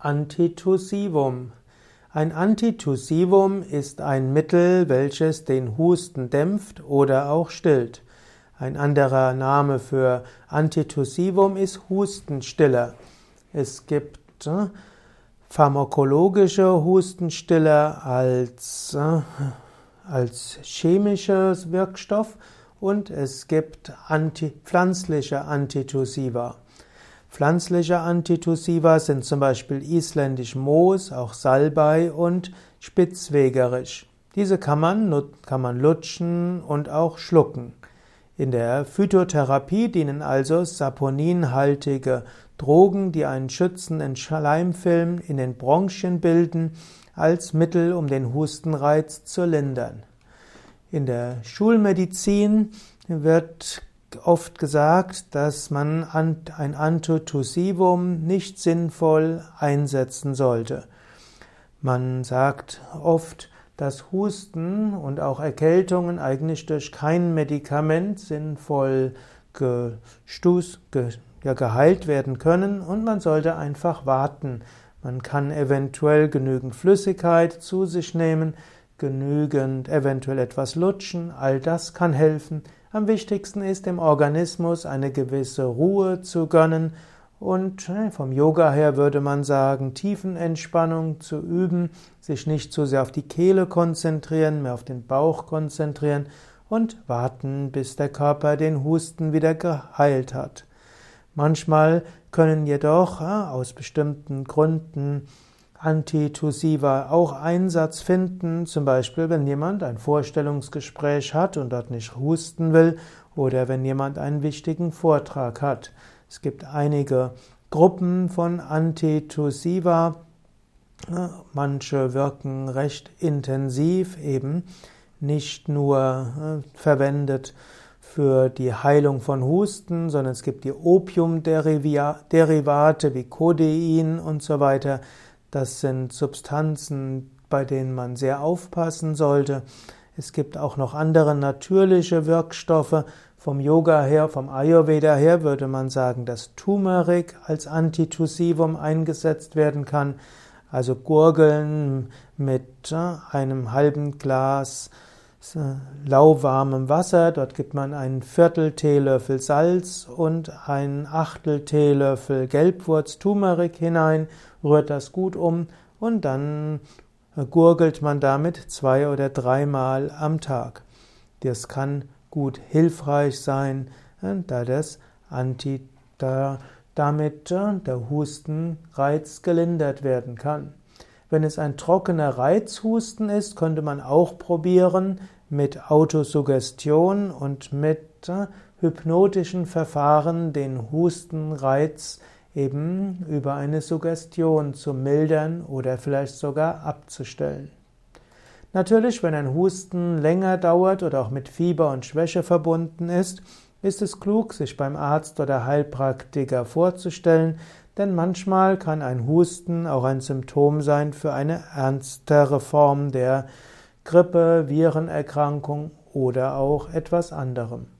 Antitussivum. Ein Antitussivum ist ein Mittel, welches den Husten dämpft oder auch stillt. Ein anderer Name für Antitussivum ist Hustenstiller. Es gibt äh, pharmakologische Hustenstiller als, äh, als chemisches Wirkstoff und es gibt anti, pflanzliche Antitussiva. Pflanzliche Antitussiva sind zum Beispiel isländisch Moos, auch Salbei und Spitzwegerisch. Diese kann man, kann man lutschen und auch schlucken. In der Phytotherapie dienen also saponinhaltige Drogen, die einen schützenden Schleimfilm in den Bronchien bilden, als Mittel, um den Hustenreiz zu lindern. In der Schulmedizin wird oft gesagt, dass man ein Antitussivum nicht sinnvoll einsetzen sollte. Man sagt oft, dass Husten und auch Erkältungen eigentlich durch kein Medikament sinnvoll gestoß, ge, ja, geheilt werden können und man sollte einfach warten. Man kann eventuell genügend Flüssigkeit zu sich nehmen, genügend eventuell etwas lutschen, all das kann helfen. Am wichtigsten ist dem Organismus eine gewisse Ruhe zu gönnen und äh, vom Yoga her würde man sagen, Tiefenentspannung zu üben, sich nicht zu sehr auf die Kehle konzentrieren, mehr auf den Bauch konzentrieren und warten, bis der Körper den Husten wieder geheilt hat. Manchmal können jedoch äh, aus bestimmten Gründen Antitussiva auch Einsatz finden, zum Beispiel wenn jemand ein Vorstellungsgespräch hat und dort nicht husten will oder wenn jemand einen wichtigen Vortrag hat. Es gibt einige Gruppen von Antitussiva, manche wirken recht intensiv, eben nicht nur äh, verwendet für die Heilung von Husten, sondern es gibt die Opiumderivate wie Codein und so weiter, das sind Substanzen, bei denen man sehr aufpassen sollte. Es gibt auch noch andere natürliche Wirkstoffe. Vom Yoga her, vom Ayurveda her würde man sagen, dass Turmeric als Antitussivum eingesetzt werden kann. Also Gurgeln mit äh, einem halben Glas lauwarmem Wasser. Dort gibt man einen Viertel Teelöffel Salz und ein Achtel Teelöffel Gelbwurz Turmeric hinein rührt das gut um und dann gurgelt man damit zwei oder dreimal am Tag. Das kann gut hilfreich sein, da das Anti, da, damit äh, der Hustenreiz gelindert werden kann. Wenn es ein trockener Reizhusten ist, könnte man auch probieren, mit Autosuggestion und mit äh, hypnotischen Verfahren den Hustenreiz eben über eine Suggestion zu mildern oder vielleicht sogar abzustellen. Natürlich, wenn ein Husten länger dauert oder auch mit Fieber und Schwäche verbunden ist, ist es klug, sich beim Arzt oder Heilpraktiker vorzustellen, denn manchmal kann ein Husten auch ein Symptom sein für eine ernstere Form der Grippe, Virenerkrankung oder auch etwas anderem.